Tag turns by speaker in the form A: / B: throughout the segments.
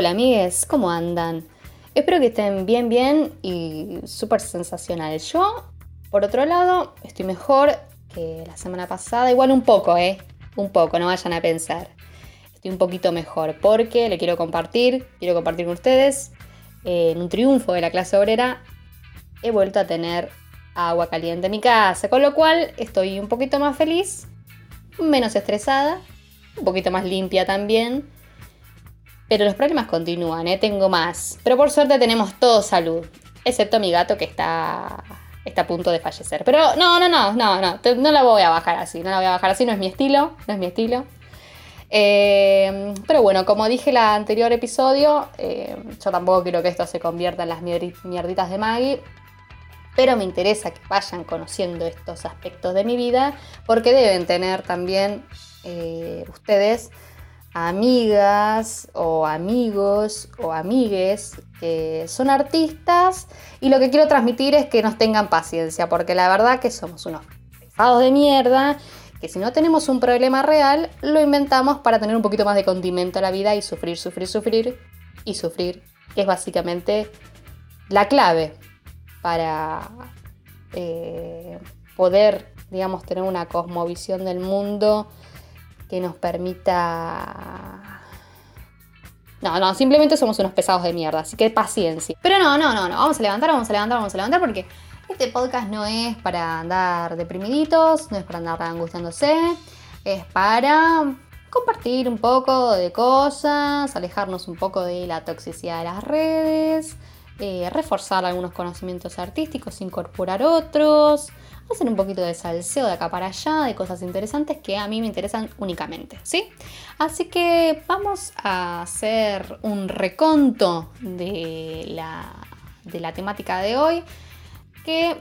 A: Hola amigues, ¿cómo andan? Espero que estén bien, bien y súper sensacional. Yo, por otro lado, estoy mejor que la semana pasada, igual un poco, ¿eh? Un poco, no vayan a pensar. Estoy un poquito mejor porque le quiero compartir, quiero compartir con ustedes, eh, en un triunfo de la clase obrera, he vuelto a tener agua caliente en mi casa, con lo cual estoy un poquito más feliz, menos estresada, un poquito más limpia también. Pero los problemas continúan, ¿eh? tengo más. Pero por suerte tenemos todo salud, excepto mi gato que está, está a punto de fallecer. Pero no, no, no, no, no, no la voy a bajar así, no la voy a bajar así, no es mi estilo, no es mi estilo. Eh, pero bueno, como dije en el anterior episodio, eh, yo tampoco quiero que esto se convierta en las mierditas de Maggie pero me interesa que vayan conociendo estos aspectos de mi vida porque deben tener también ustedes amigas o amigos o amigues que son artistas y lo que quiero transmitir es que nos tengan paciencia porque la verdad que somos unos pesados de mierda que si no tenemos un problema real lo inventamos para tener un poquito más de condimento a la vida y sufrir, sufrir, sufrir y sufrir que es básicamente la clave para eh, poder, digamos, tener una cosmovisión del mundo que nos permita... No, no, simplemente somos unos pesados de mierda, así que paciencia. Pero no, no, no, no, vamos a levantar, vamos a levantar, vamos a levantar porque este podcast no es para andar deprimiditos, no es para andar angustiándose, es para compartir un poco de cosas, alejarnos un poco de la toxicidad de las redes, eh, reforzar algunos conocimientos artísticos, incorporar otros, hacer un poquito de salseo de acá para allá, de cosas interesantes que a mí me interesan únicamente, ¿sí? Así que vamos a hacer un reconto de la, de la temática de hoy que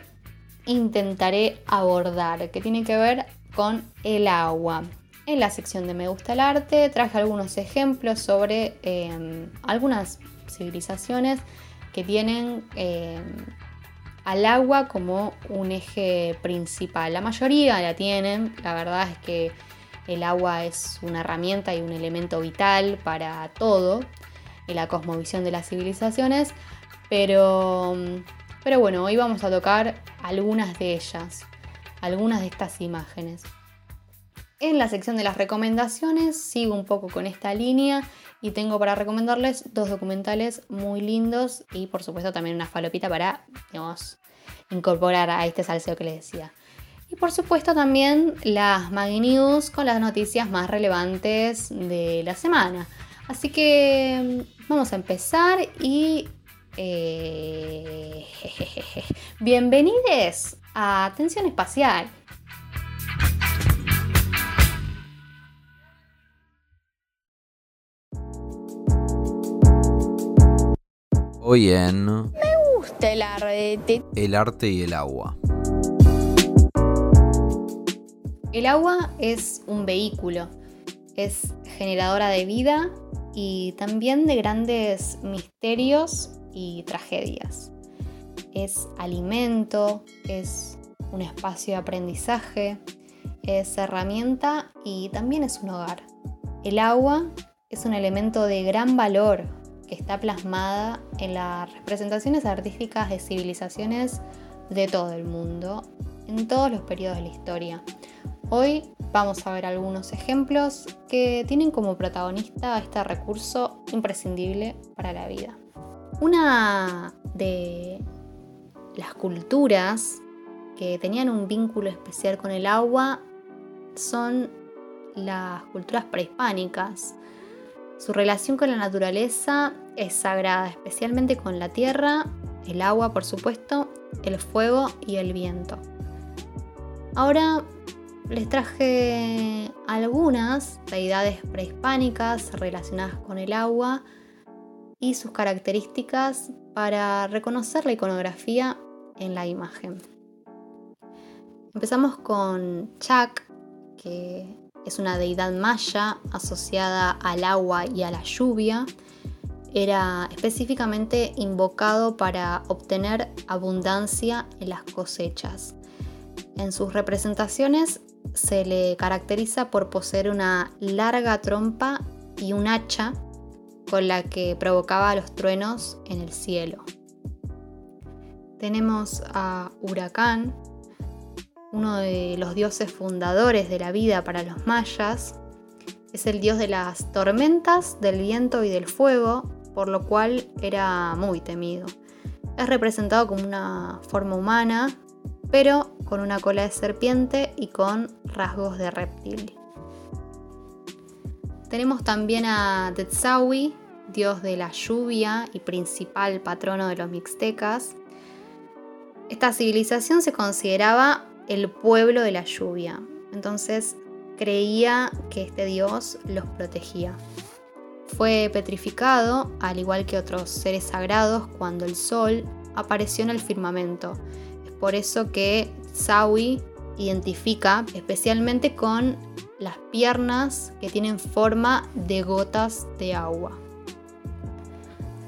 A: intentaré abordar, que tiene que ver con el agua. En la sección de Me gusta el arte traje algunos ejemplos sobre em, algunas civilizaciones que tienen eh, al agua como un eje principal. La mayoría la tienen, la verdad es que el agua es una herramienta y un elemento vital para todo en la cosmovisión de las civilizaciones, pero, pero bueno, hoy vamos a tocar algunas de ellas, algunas de estas imágenes. En la sección de las recomendaciones sigo un poco con esta línea y tengo para recomendarles dos documentales muy lindos y por supuesto también una falopita para, incorporar a este salseo que les decía. Y por supuesto también las Maggie News con las noticias más relevantes de la semana. Así que vamos a empezar y... Eh, bienvenidos a Atención Espacial.
B: Hoy en
C: Me gusta el arte.
B: El arte y el agua.
A: El agua es un vehículo, es generadora de vida y también de grandes misterios y tragedias. Es alimento, es un espacio de aprendizaje, es herramienta y también es un hogar. El agua es un elemento de gran valor está plasmada en las representaciones artísticas de civilizaciones de todo el mundo, en todos los periodos de la historia. Hoy vamos a ver algunos ejemplos que tienen como protagonista este recurso imprescindible para la vida. Una de las culturas que tenían un vínculo especial con el agua son las culturas prehispánicas, su relación con la naturaleza es sagrada, especialmente con la tierra, el agua, por supuesto, el fuego y el viento. Ahora les traje algunas deidades prehispánicas relacionadas con el agua y sus características para reconocer la iconografía en la imagen. Empezamos con Chac, que es una deidad maya asociada al agua y a la lluvia. Era específicamente invocado para obtener abundancia en las cosechas. En sus representaciones se le caracteriza por poseer una larga trompa y un hacha con la que provocaba los truenos en el cielo. Tenemos a Huracán, uno de los dioses fundadores de la vida para los mayas. Es el dios de las tormentas, del viento y del fuego, por lo cual era muy temido. Es representado como una forma humana, pero con una cola de serpiente y con rasgos de reptil. Tenemos también a Tetzawi, dios de la lluvia y principal patrono de los mixtecas. Esta civilización se consideraba el pueblo de la lluvia, entonces creía que este dios los protegía. Fue petrificado, al igual que otros seres sagrados, cuando el sol apareció en el firmamento. Es por eso que Sawi identifica especialmente con las piernas que tienen forma de gotas de agua.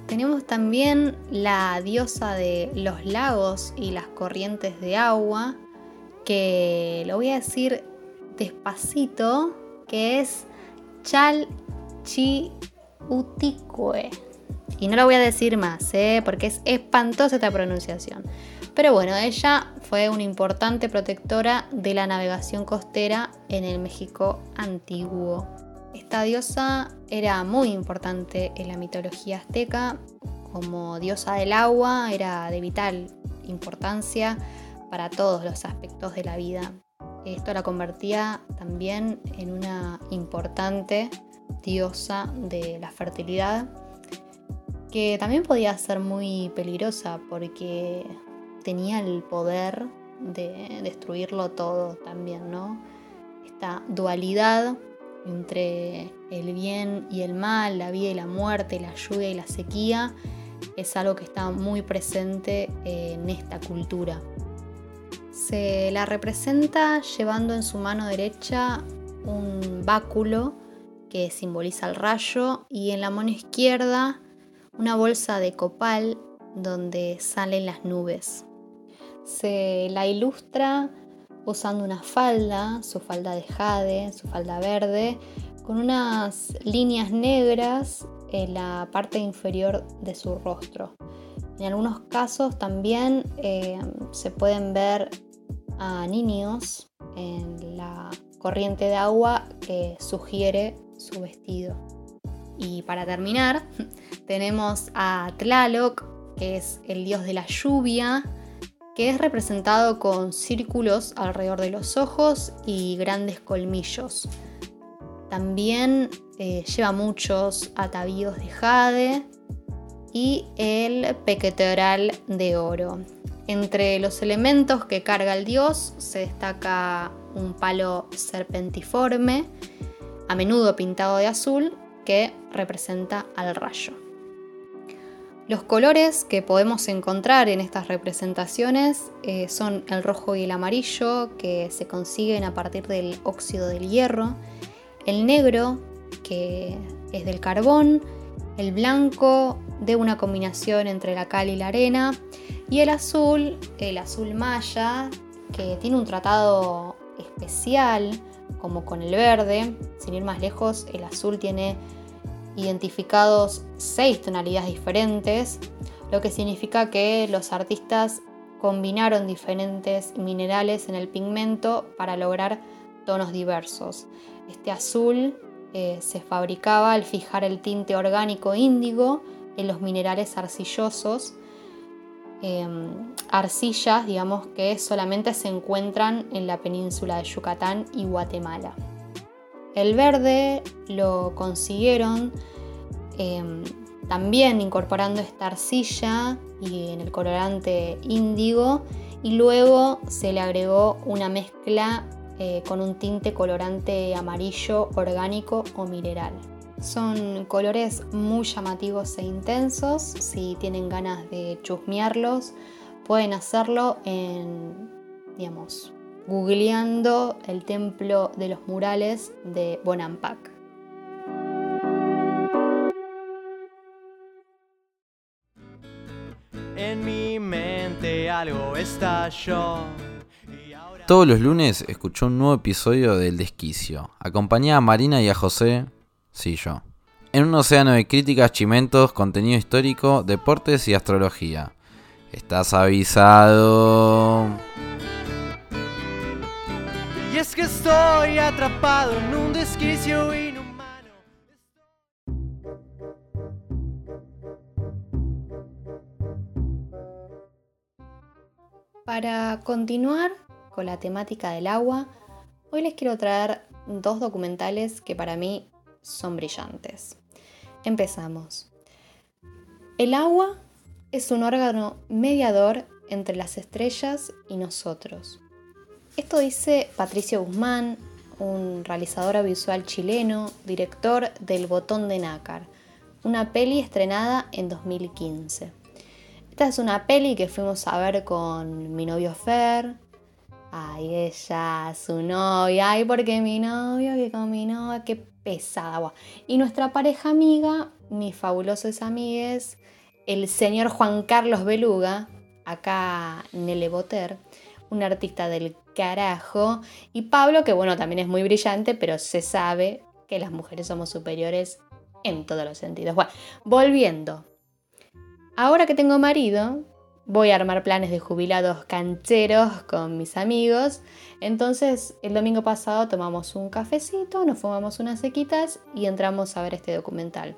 A: Tenemos también la diosa de los lagos y las corrientes de agua, que lo voy a decir despacito, que es Chalchi Uticue. Y no lo voy a decir más, ¿eh? porque es espantosa esta pronunciación. Pero bueno, ella fue una importante protectora de la navegación costera en el México antiguo. Esta diosa era muy importante en la mitología azteca. Como diosa del agua era de vital importancia para todos los aspectos de la vida. Esto la convertía también en una importante diosa de la fertilidad, que también podía ser muy peligrosa porque tenía el poder de destruirlo todo también, ¿no? Esta dualidad entre el bien y el mal, la vida y la muerte, la lluvia y la sequía, es algo que está muy presente en esta cultura. Se la representa llevando en su mano derecha un báculo que simboliza el rayo, y en la mano izquierda una bolsa de copal donde salen las nubes. Se la ilustra usando una falda, su falda de jade, su falda verde, con unas líneas negras en la parte inferior de su rostro. En algunos casos también eh, se pueden ver a niños en la corriente de agua que sugiere su vestido. Y para terminar, tenemos a Tlaloc, que es el dios de la lluvia, que es representado con círculos alrededor de los ojos y grandes colmillos. También eh, lleva muchos atavíos de jade y el pequeteral de oro. Entre los elementos que carga el dios se destaca un palo serpentiforme a menudo pintado de azul, que representa al rayo. Los colores que podemos encontrar en estas representaciones eh, son el rojo y el amarillo, que se consiguen a partir del óxido del hierro, el negro, que es del carbón, el blanco de una combinación entre la cal y la arena, y el azul, el azul maya, que tiene un tratado especial como con el verde. Sin ir más lejos, el azul tiene identificados seis tonalidades diferentes, lo que significa que los artistas combinaron diferentes minerales en el pigmento para lograr tonos diversos. Este azul eh, se fabricaba al fijar el tinte orgánico índigo en los minerales arcillosos Em, arcillas, digamos, que solamente se encuentran en la península de Yucatán y Guatemala. El verde lo consiguieron em, también incorporando esta arcilla y en el colorante índigo y luego se le agregó una mezcla eh, con un tinte colorante amarillo orgánico o mineral. Son colores muy llamativos e intensos. Si tienen ganas de chusmearlos, pueden hacerlo en, digamos, googleando el templo de los murales de Bonampak.
D: En mi mente algo estalló.
B: Todos los lunes escuchó un nuevo episodio del Desquicio. Acompañá a Marina y a José Sí, yo. en un océano de críticas, chimentos, contenido histórico, deportes y astrología. Estás avisado.
D: Y es que estoy atrapado en un desquicio inhumano.
A: Para continuar con la temática del agua, hoy les quiero traer dos documentales que para mí son brillantes. Empezamos. El agua es un órgano mediador entre las estrellas y nosotros. Esto dice Patricio Guzmán, un realizador audiovisual chileno, director del Botón de Nácar, una peli estrenada en 2015. Esta es una peli que fuimos a ver con mi novio Fer. Ay, ella, su novia. Ay, porque mi novio, que con mi novia, qué pesada. Buah. Y nuestra pareja amiga, mis fabulosos amigues, el señor Juan Carlos Beluga, acá Nele Boter, un artista del carajo. Y Pablo, que bueno, también es muy brillante, pero se sabe que las mujeres somos superiores en todos los sentidos. Bueno, volviendo. Ahora que tengo marido, voy a armar planes de jubilados cancheros con mis amigos. Entonces, el domingo pasado tomamos un cafecito, nos fumamos unas sequitas y entramos a ver este documental.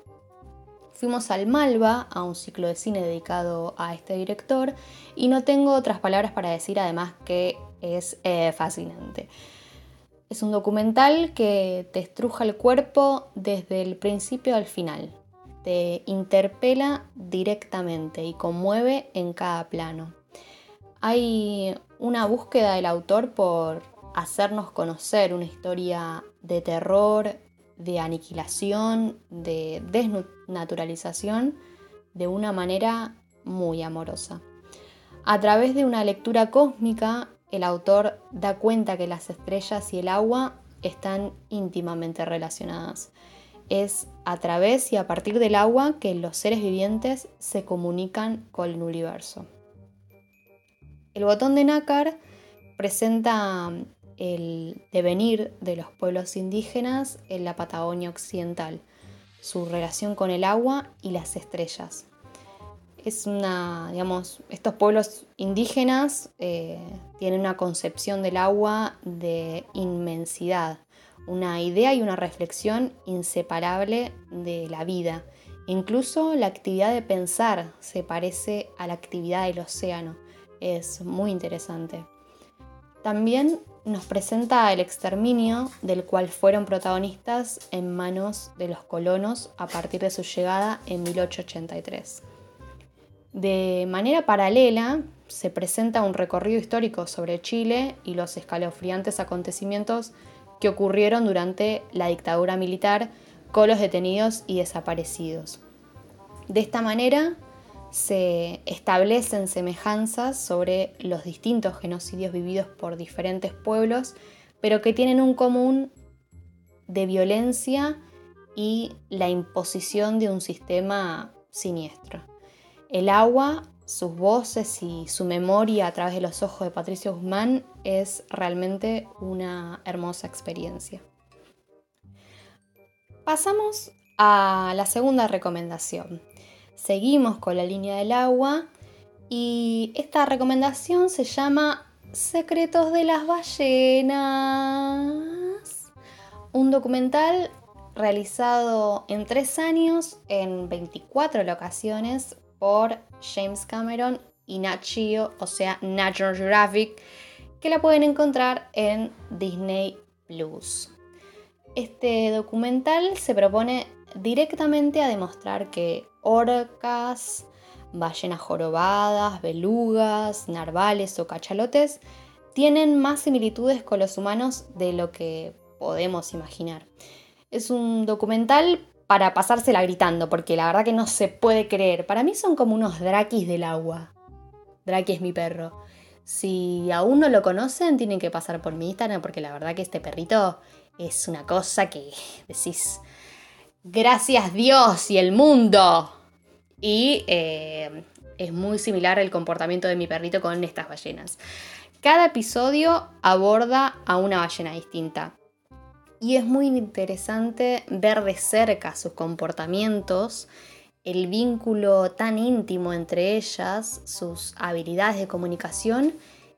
A: Fuimos al Malva, a un ciclo de cine dedicado a este director, y no tengo otras palabras para decir, además que es eh, fascinante. Es un documental que te estruja el cuerpo desde el principio al final te interpela directamente y conmueve en cada plano. Hay una búsqueda del autor por hacernos conocer una historia de terror, de aniquilación, de desnaturalización de una manera muy amorosa. A través de una lectura cósmica, el autor da cuenta que las estrellas y el agua están íntimamente relacionadas es a través y a partir del agua que los seres vivientes se comunican con el universo. El botón de nácar presenta el devenir de los pueblos indígenas en la Patagonia Occidental, su relación con el agua y las estrellas. Es una, digamos, estos pueblos indígenas eh, tienen una concepción del agua de inmensidad, una idea y una reflexión inseparable de la vida. Incluso la actividad de pensar se parece a la actividad del océano. Es muy interesante. También nos presenta el exterminio del cual fueron protagonistas en manos de los colonos a partir de su llegada en 1883. De manera paralela, se presenta un recorrido histórico sobre Chile y los escalofriantes acontecimientos que ocurrieron durante la dictadura militar con los detenidos y desaparecidos. De esta manera se establecen semejanzas sobre los distintos genocidios vividos por diferentes pueblos, pero que tienen un común de violencia y la imposición de un sistema siniestro. El agua sus voces y su memoria a través de los ojos de Patricio Guzmán es realmente una hermosa experiencia. Pasamos a la segunda recomendación. Seguimos con la línea del agua y esta recomendación se llama Secretos de las ballenas. Un documental realizado en tres años en 24 locaciones por James Cameron y Nat o sea, National Geographic, que la pueden encontrar en Disney Plus. Este documental se propone directamente a demostrar que orcas, ballenas jorobadas, belugas, narvales o cachalotes tienen más similitudes con los humanos de lo que podemos imaginar. Es un documental para pasársela gritando, porque la verdad que no se puede creer. Para mí son como unos drakis del agua. Draki es mi perro. Si aún no lo conocen, tienen que pasar por mi Instagram, porque la verdad que este perrito es una cosa que decís, gracias Dios y el mundo. Y eh, es muy similar el comportamiento de mi perrito con estas ballenas. Cada episodio aborda a una ballena distinta. Y es muy interesante ver de cerca sus comportamientos, el vínculo tan íntimo entre ellas, sus habilidades de comunicación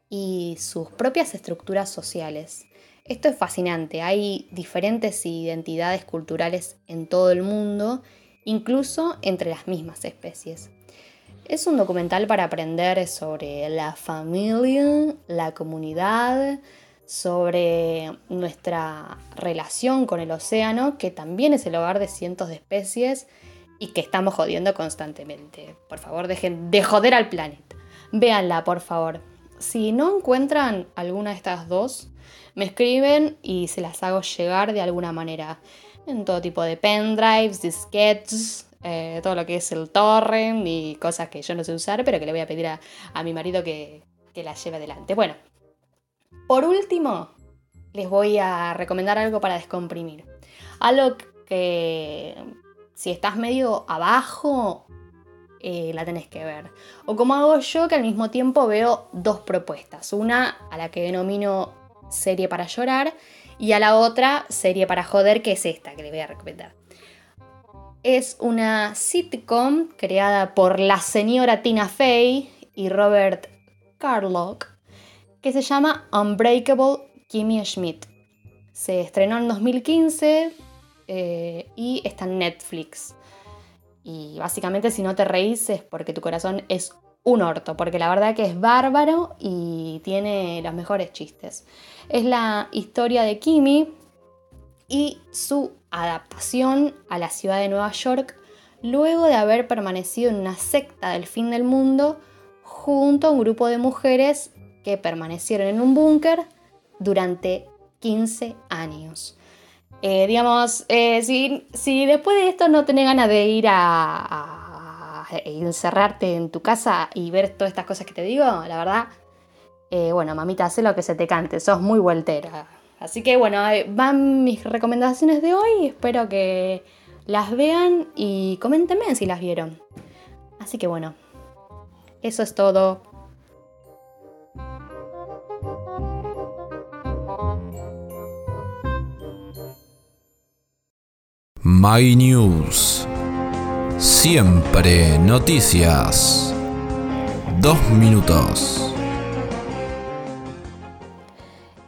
A: y sus propias estructuras sociales. Esto es fascinante, hay diferentes identidades culturales en todo el mundo, incluso entre las mismas especies. Es un documental para aprender sobre la familia, la comunidad, sobre nuestra relación con el océano, que también es el hogar de cientos de especies y que estamos jodiendo constantemente. Por favor, dejen de joder al planeta. Véanla, por favor. Si no encuentran alguna de estas dos, me escriben y se las hago llegar de alguna manera. En todo tipo de pendrives, disquetes, eh, todo lo que es el torrent y cosas que yo no sé usar, pero que le voy a pedir a, mi marido que, que las lleve adelante. Bueno, por último, les voy a recomendar algo para descomprimir. Algo que si estás medio abajo, eh, la tenés que ver. O como hago yo, que al mismo tiempo veo dos propuestas. Una a la que denomino serie para llorar y a la otra serie para joder, que es esta que les voy a recomendar. Es una sitcom creada por la señora Tina Fey y Robert Carlock que se llama Unbreakable Kimmy Schmidt. Se estrenó en 2015 eh, y está en Netflix. Y básicamente si no te reís es porque tu corazón es un orto, porque la verdad que es bárbaro y tiene los mejores chistes. Es la historia de Kimmy y su adaptación a la ciudad de Nueva York luego de haber permanecido en una secta del fin del mundo junto a un grupo de mujeres que permanecieron en un búnker durante 15 años. Eh, digamos, eh, si, después de esto no tenés ganas de ir a, encerrarte en tu casa y ver todas estas cosas que te digo, la verdad, eh, bueno, mamita, sé lo que se te cante, sos muy vueltera. Así que bueno, van mis recomendaciones de hoy, espero que las vean y coméntenme si las vieron. Así que bueno, eso es todo.
B: My News. Siempre noticias. Dos minutos.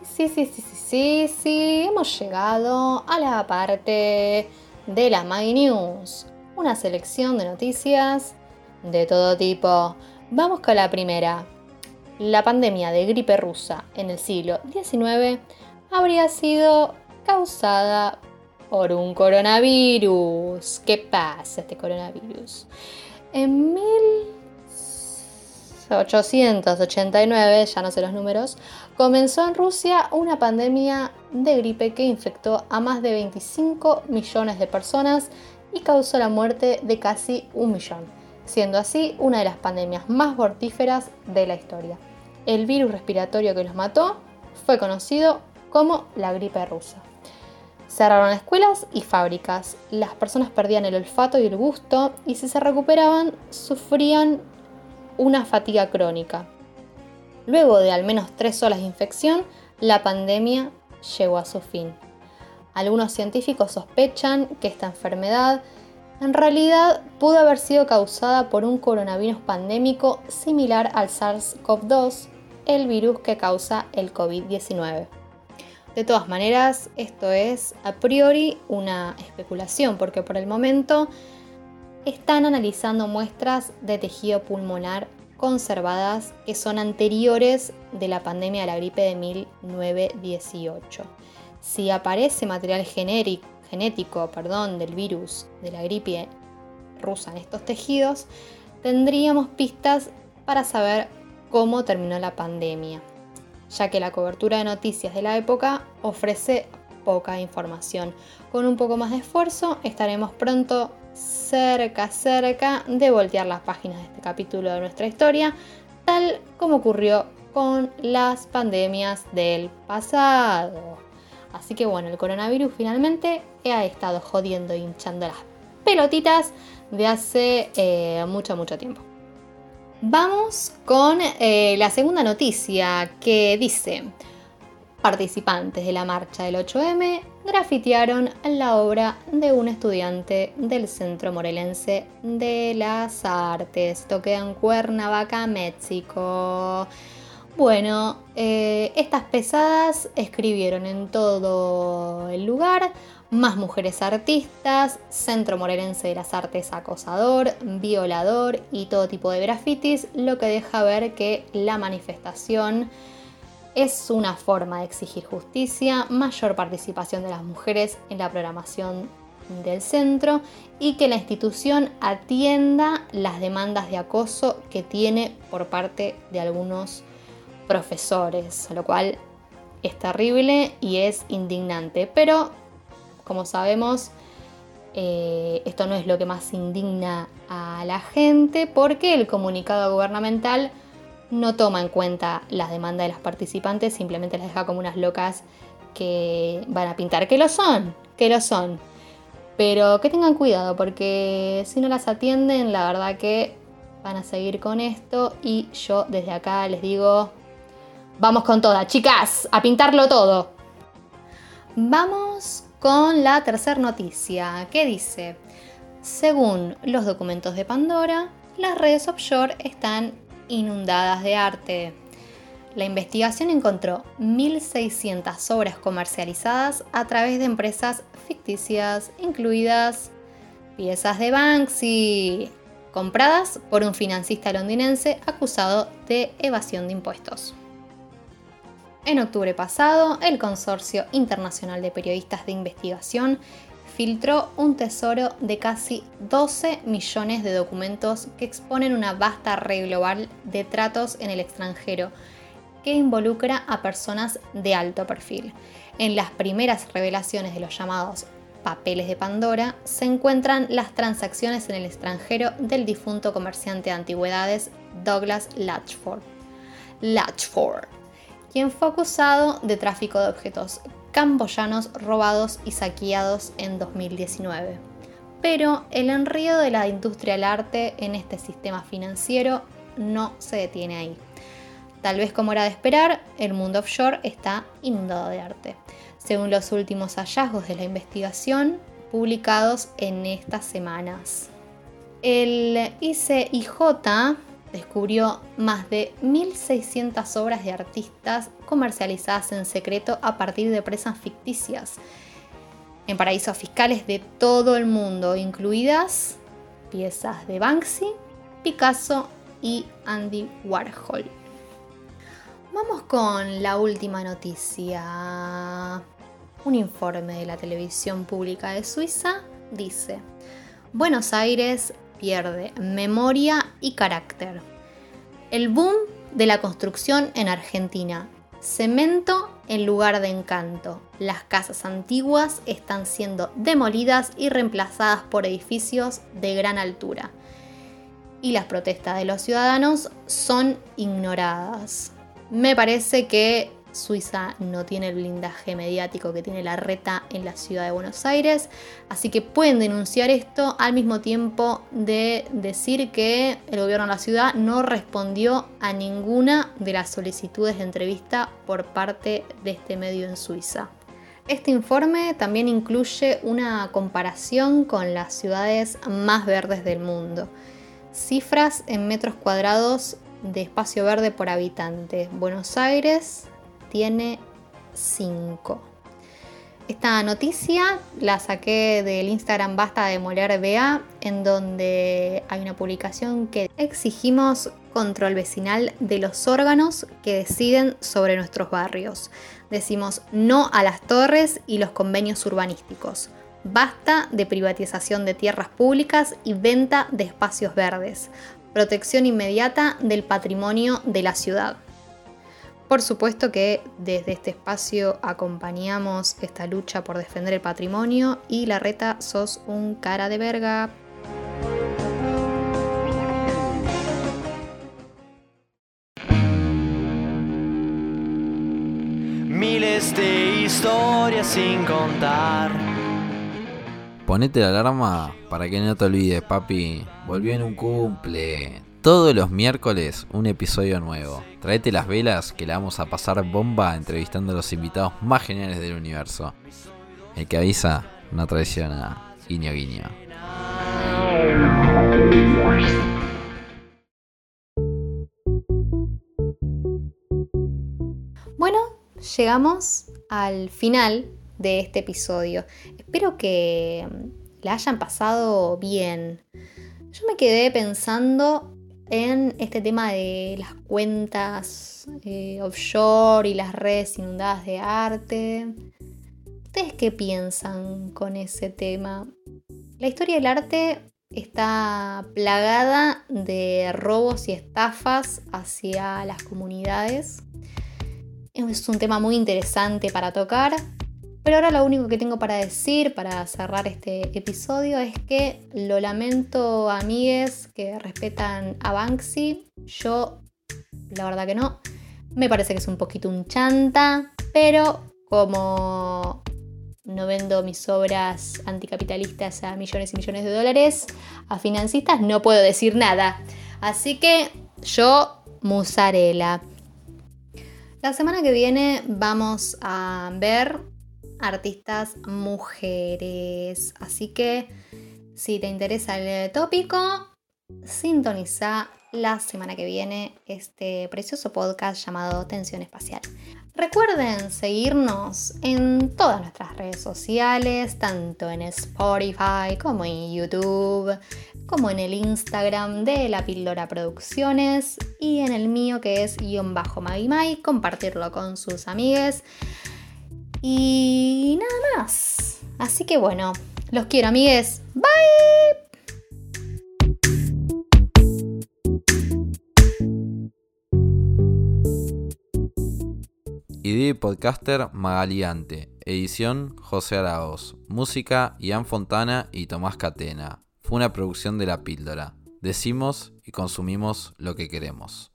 A: Sí, sí, sí, sí, sí, sí. Hemos llegado a la parte de la My News. Una selección de noticias de todo tipo. Vamos con la primera. La pandemia de gripe rusa en el siglo XIX habría sido causada por un coronavirus. ¿Qué pasa este coronavirus? En 1889, ya no sé los números, comenzó en Rusia una pandemia de gripe que infectó a más de 25 millones de personas y causó la muerte de casi un millón, siendo así una de las pandemias más mortíferas de la historia. El virus respiratorio que los mató fue conocido como la gripe rusa. Cerraron escuelas y fábricas. Las personas perdían el olfato y el gusto y si se recuperaban sufrían una fatiga crónica. Luego de al menos tres horas de infección, la pandemia llegó a su fin. Algunos científicos sospechan que esta enfermedad en realidad pudo haber sido causada por un coronavirus pandémico similar al SARS-CoV-2, el virus que causa el COVID-19. De todas maneras, esto es a priori una especulación porque por el momento están analizando muestras de tejido pulmonar conservadas que son anteriores de la pandemia de la gripe de 1918. Si aparece material genético perdón, del virus de la gripe rusa en estos tejidos, tendríamos pistas para saber cómo terminó la pandemia ya que la cobertura de noticias de la época ofrece poca información. Con un poco más de esfuerzo estaremos pronto cerca, cerca de voltear las páginas de este capítulo de nuestra historia, tal como ocurrió con las pandemias del pasado. Así que bueno, el coronavirus finalmente ha estado jodiendo y hinchando las pelotitas de hace eh, mucho, mucho tiempo. Vamos con eh, la segunda noticia que dice, participantes de la marcha del 8M grafitearon la obra de un estudiante del Centro Morelense de las Artes. Esto Cuernavaca, México. Bueno, eh, estas pesadas escribieron en todo el lugar más mujeres artistas, Centro Morelense de las Artes acosador, violador y todo tipo de grafitis, lo que deja ver que la manifestación es una forma de exigir justicia, mayor participación de las mujeres en la programación del centro y que la institución atienda las demandas de acoso que tiene por parte de algunos profesores, lo cual es terrible y es indignante. Pero, como sabemos, eh, esto no es lo que más indigna a la gente porque el comunicado gubernamental no toma en cuenta las demandas de las participantes, simplemente las deja como unas locas que van a pintar, que lo son, que lo son. Pero que tengan cuidado porque si no las atienden, la verdad que van a seguir con esto y yo desde acá les digo, Vamos con toda, chicas, a pintarlo todo. Vamos con la tercera noticia, que dice, según los documentos de Pandora, las redes offshore están inundadas de arte. La investigación encontró 1.600 obras comercializadas a través de empresas ficticias, incluidas piezas de Banksy, compradas por un financista londinense acusado de evasión de impuestos. En octubre pasado, el Consorcio Internacional de Periodistas de Investigación filtró un tesoro de casi 12 millones de documentos que exponen una vasta red global de tratos en el extranjero que involucra a personas de alto perfil. En las primeras revelaciones de los llamados papeles de Pandora se encuentran las transacciones en el extranjero del difunto comerciante de antigüedades Douglas Latchford. Latchford fue acusado de tráfico de objetos camboyanos robados y saqueados en 2019. Pero el enredo de la industria del arte en este sistema financiero no se detiene ahí. Tal vez como era de esperar, el mundo offshore está inundado de arte, según los últimos hallazgos de la investigación publicados en estas semanas. El ICIJ descubrió más de 1.600 obras de artistas comercializadas en secreto a partir de presas ficticias en paraísos fiscales de todo el mundo, incluidas piezas de Banksy, Picasso y Andy Warhol. Vamos con la última noticia. Un informe de la televisión pública de Suiza dice, Buenos Aires pierde memoria y carácter. El boom de la construcción en Argentina. Cemento en lugar de encanto. Las casas antiguas están siendo demolidas y reemplazadas por edificios de gran altura. Y las protestas de los ciudadanos son ignoradas. Me parece que Suiza no tiene el blindaje mediático que tiene la reta en la ciudad de Buenos Aires, así que pueden denunciar esto al mismo tiempo de decir que el gobierno de la ciudad no respondió a ninguna de las solicitudes de entrevista por parte de este medio en Suiza. Este informe también incluye una comparación con las ciudades más verdes del mundo. Cifras en metros cuadrados de espacio verde por habitante. Buenos Aires, tiene 5. Esta noticia la saqué del Instagram Basta de Moler BA, en donde hay una publicación que exigimos control vecinal de los órganos que deciden sobre nuestros barrios. Decimos no a las torres y los convenios urbanísticos. Basta de privatización de tierras públicas y venta de espacios verdes. Protección inmediata del patrimonio de la ciudad. Por supuesto que desde este espacio acompañamos esta lucha por defender el patrimonio y la reta sos un cara de verga.
D: Miles de historias sin contar.
B: Ponete la alarma para que no te olvides, papi. Volvió en un cumple. Todos los miércoles un episodio nuevo. Traete las velas que la vamos a pasar bomba entrevistando a los invitados más geniales del universo. El que avisa no traiciona. Guiño, guiño.
A: Bueno, llegamos al final de este episodio. Espero que la hayan pasado bien. Yo me quedé pensando en este tema de las cuentas eh, offshore y las redes inundadas de arte. ¿Ustedes qué piensan con ese tema? La historia del arte está plagada de robos y estafas hacia las comunidades. Es un tema muy interesante para tocar, pero ahora lo único que tengo para decir para cerrar este episodio es que lo lamento amigues que respetan a Banksy. Yo, la verdad que no. Me parece que es un poquito un chanta, pero como no vendo mis obras anticapitalistas a millones y millones de dólares, a financistas no puedo decir nada. Así que yo, musarela. La semana que viene vamos a ver artistas mujeres. Así que si te interesa el tópico, sintoniza la semana que viene este precioso podcast llamado Tensión Espacial. Recuerden seguirnos en todas nuestras redes sociales, tanto en Spotify como en YouTube, como en el Instagram de La Píldora Producciones y en el mío que es guion bajo Magimai, compartirlo con sus amigues. Y nada más. Así que bueno, los quiero amigues. Bye.
B: ID Podcaster Magaliante. Edición José Araoz. Música Ian Fontana y Tomás Catena. Fue una producción de La Píldora. Decimos y consumimos lo que queremos.